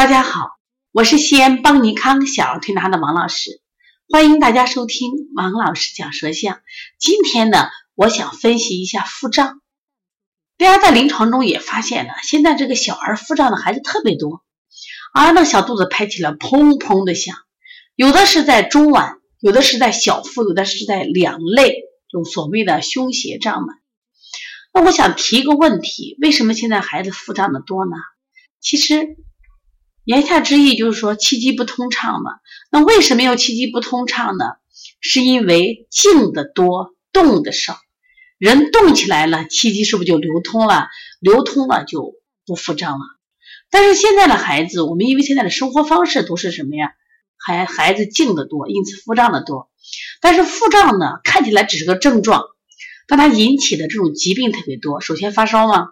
大家好，我是西安邦尼康小儿推拿的王老师，欢迎大家收听王老师讲舌象。今天呢，我想分析一下腹胀。大家在临床中也发现了，现在这个小儿腹胀的孩子特别多，啊，那小肚子拍起来砰砰的响，有的是在中脘，有的是在小腹，有的是在两肋，就所谓的胸胁胀满。那我想提一个问题，为什么现在孩子腹胀的多呢？其实。言下之意就是说气机不通畅嘛。那为什么要气机不通畅呢？是因为静的多，动的少。人动起来了，气机是不是就流通了？流通了就不腹胀了。但是现在的孩子，我们因为现在的生活方式都是什么呀？孩孩子静的多，因此腹胀的多。但是腹胀呢，看起来只是个症状，但它引起的这种疾病特别多。首先发烧嘛。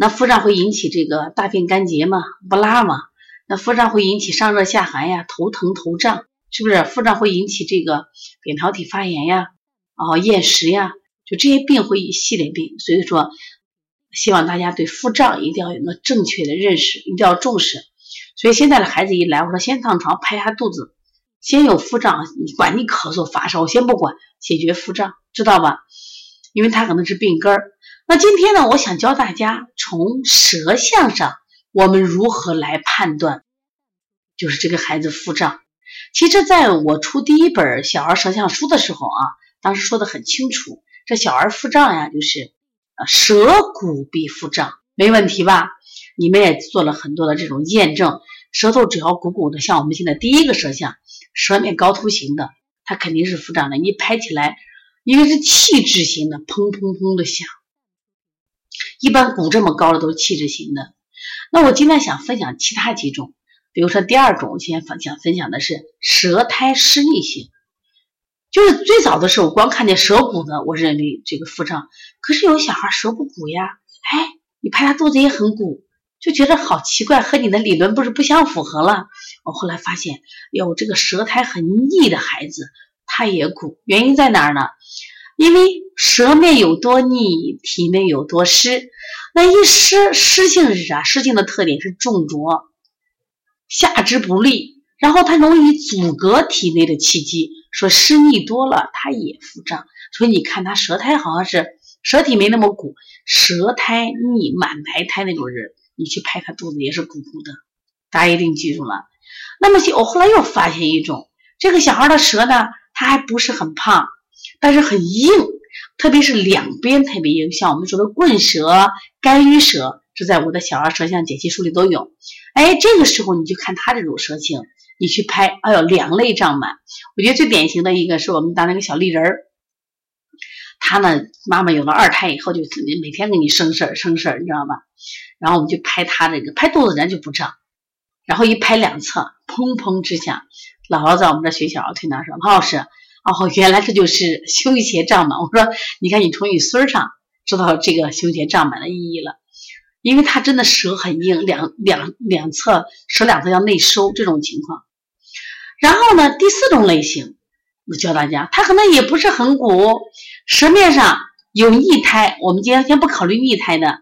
那腹胀会引起这个大便干结嘛，不拉嘛？那腹胀会引起上热下寒呀，头疼头胀，是不是？腹胀会引起这个扁桃体发炎呀，哦，厌食呀，就这些病会一系列病。所以说，希望大家对腹胀一定要有个正确的认识，一定要重视。所以现在的孩子一来，我说先上床拍下肚子，先有腹胀，你管你咳嗽发烧，先不管，解决腹胀，知道吧？因为他可能是病根儿。那今天呢，我想教大家从舌象上，我们如何来判断，就是这个孩子腹胀。其实，在我出第一本小儿舌象书的时候啊，当时说的很清楚，这小儿腹胀呀，就是呃舌鼓必腹胀，没问题吧？你们也做了很多的这种验证，舌头只要鼓鼓的，像我们现在第一个舌象，舌面高凸型的，它肯定是腹胀的。你拍起来，因为是气质型的，砰砰砰的响。一般鼓这么高的都是气质型的，那我今天想分享其他几种，比如说第二种，今天分想分享的是舌苔湿腻型，就是最早的时候光看见舌鼓的，我认为这个腹胀，可是有小孩舌不鼓呀，哎，你拍他肚子也很鼓，就觉得好奇怪，和你的理论不是不相符合了。我后来发现，有这个舌苔很腻的孩子，他也鼓，原因在哪儿呢？因为舌面有多腻，体内有多湿。那一湿，湿性是啥？湿性的特点是重浊，下肢不利，然后它容易阻隔体内的气机。说湿腻多了，它也腹胀。所以你看他舌苔好像是舌体没那么鼓，舌苔腻、满白苔那种人，你去拍他肚子也是鼓鼓的。大家一定记住了。那么我后来又发现一种，这个小孩的舌呢，他还不是很胖。但是很硬，特别是两边特别硬，像我们说的棍舌、干盂舌，这在我的小儿舌象解析书里都有。哎，这个时候你就看他这种舌情，你去拍，哎呦，两肋胀满。我觉得最典型的一个是我们当那个小丽人儿，他呢，妈妈有了二胎以后，就每天给你生事儿生事儿，你知道吧？然后我们就拍他这个，拍肚子人就不胀，然后一拍两侧，砰砰直响。姥姥在我们这学小儿推拿说，王老师。哦，原来这就是胸胁胀满。我说，你看你从你孙儿上知道这个胸胁胀满的意义了，因为他真的舌很硬，两两两侧舌两侧要内收这种情况。然后呢，第四种类型，我教大家，他可能也不是很鼓，舌面上有逆苔。我们今天先不考虑逆苔的，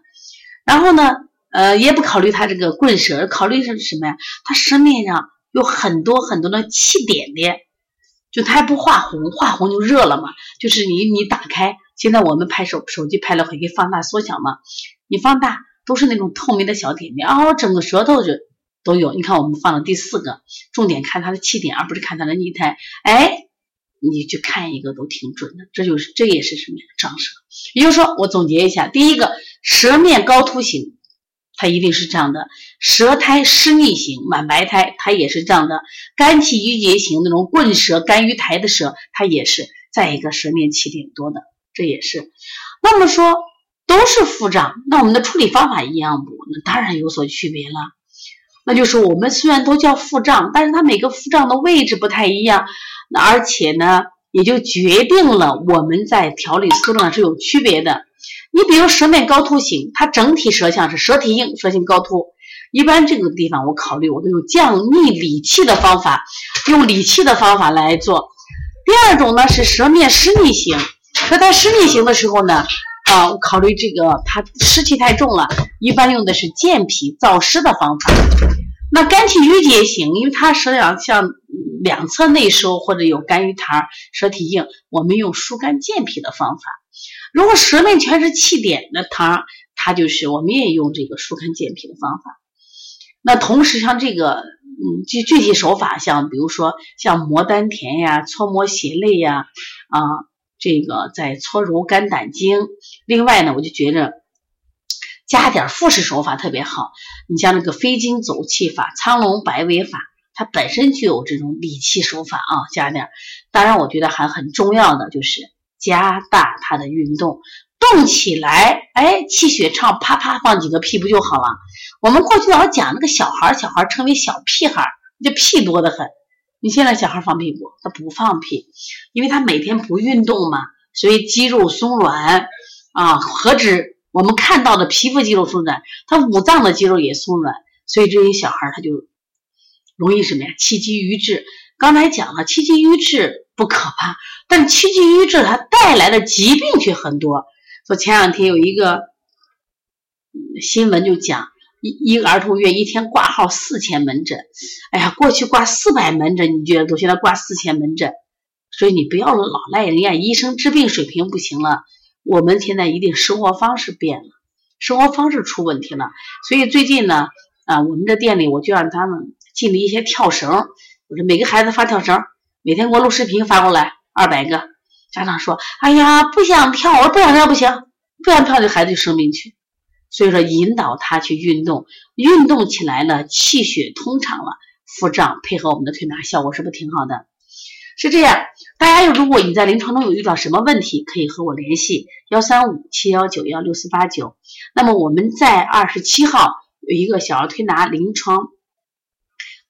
然后呢，呃，也不考虑他这个棍舌，考虑是什么呀？他舌面上有很多很多的气点点。就它还不化红，化红就热了嘛。就是你你打开，现在我们拍手手机拍了会给放大缩小嘛。你放大都是那种透明的小点点，哦，整个舌头就都有。你看我们放了第四个，重点看它的气点，而不是看它的逆苔。哎，你去看一个都挺准的。这就是这也是什么呀？胀舌。也就是说，我总结一下，第一个，舌面高凸型。它一定是这样的，舌苔湿腻型满白苔，它也是这样的，肝气郁结型那种棍舌肝郁苔的舌，它也是再一个舌面气点多的，这也是。那么说都是腹胀，那我们的处理方法一样不？那当然有所区别了。那就是我们虽然都叫腹胀，但是它每个腹胀的位置不太一样，那而且呢，也就决定了我们在调理思路上是有区别的。你比如舌面高凸型，它整体舌象是舌体硬，舌性高凸。一般这个地方我考虑，我都用降逆理气的方法，用理气的方法来做。第二种呢是舌面湿腻型，那它湿腻型的时候呢，啊，考虑这个它湿气太重了，一般用的是健脾燥湿的方法。那肝气郁结型，因为它舌两像两侧内收或者有肝郁痰、舌体硬，我们用疏肝健脾的方法。如果舌面全是气点的痰，它就是我们也用这个疏肝健脾的方法。那同时像这个，嗯，具具体手法，像比如说像摩丹田呀、搓摩胁肋呀，啊，这个在搓揉肝胆经。另外呢，我就觉着加点复式手法特别好。你像那个飞经走气法、苍龙摆尾法，它本身就有这种理气手法啊，加点。当然，我觉得还很重要的就是加大它的运动。动起来，哎，气血畅，啪啪放几个屁不就好了？我们过去老讲那个小孩，小孩称为小屁孩，这屁多的很。你现在小孩放屁不？他不放屁，因为他每天不运动嘛，所以肌肉松软啊。何止我们看到的皮肤肌肉松软，他五脏的肌肉也松软，所以这些小孩他就容易什么呀？气机瘀滞。刚才讲了，气机瘀滞不可怕，但气机瘀滞它带来的疾病却很多。说前两天有一个新闻就讲，一一个儿童医院一天挂号四千门诊，哎呀，过去挂四百门诊，你觉得都现在挂四千门诊，所以你不要老赖人家医生治病水平不行了，我们现在一定生活方式变了，生活方式出问题了，所以最近呢，啊，我们这店里我就让他们进了一些跳绳，我说每个孩子发跳绳，每天给我录视频发过来二百个。家长说：“哎呀，不想跳，我说不想跳不行，不想跳，这孩子就生病去。所以说，引导他去运动，运动起来了，气血通畅了，腹胀配合我们的推拿，效果是不是挺好的？是这样。大家有，如果你在临床中有遇到什么问题，可以和我联系幺三五七幺九幺六四八九。那么我们在二十七号有一个小儿推拿临床。”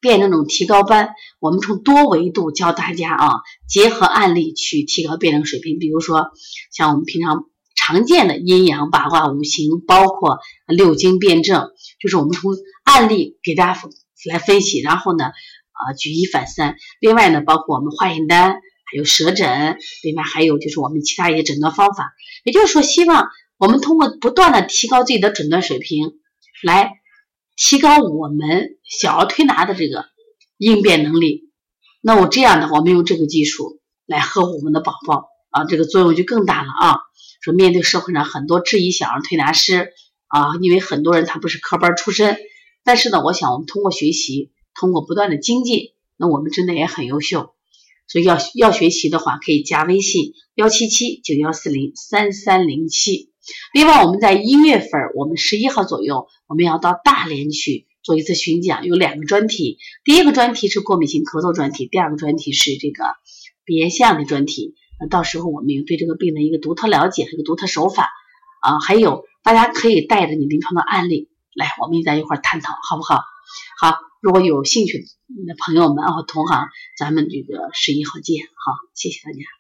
辩证种提高班，我们从多维度教大家啊，结合案例去提高辩证水平。比如说，像我们平常常见的阴阳八卦、五行，包括六经辩证，就是我们从案例给大家来分析，然后呢，啊，举一反三。另外呢，包括我们化验单，还有舌诊，另外还有就是我们其他一些诊断方法。也就是说，希望我们通过不断的提高自己的诊断水平，来。提高我们小儿推拿的这个应变能力，那我这样的，我们用这个技术来呵护我们的宝宝啊，这个作用就更大了啊。说面对社会上很多质疑小儿推拿师啊，因为很多人他不是科班出身，但是呢，我想我们通过学习，通过不断的精进，那我们真的也很优秀。所以要要学习的话，可以加微信幺七七九幺四零三三零七。另外，我们在一月份，我们十一号左右，我们要到大连去做一次巡讲，有两个专题。第一个专题是过敏性咳嗽专题，第二个专题是这个鼻炎象的专题。那到时候我们有对这个病的一个独特了解，一个独特手法啊，还有大家可以带着你临床的案例来，我们在一块探讨，好不好？好，如果有兴趣的朋友们啊，同行，咱们这个十一号见，好，谢谢大家。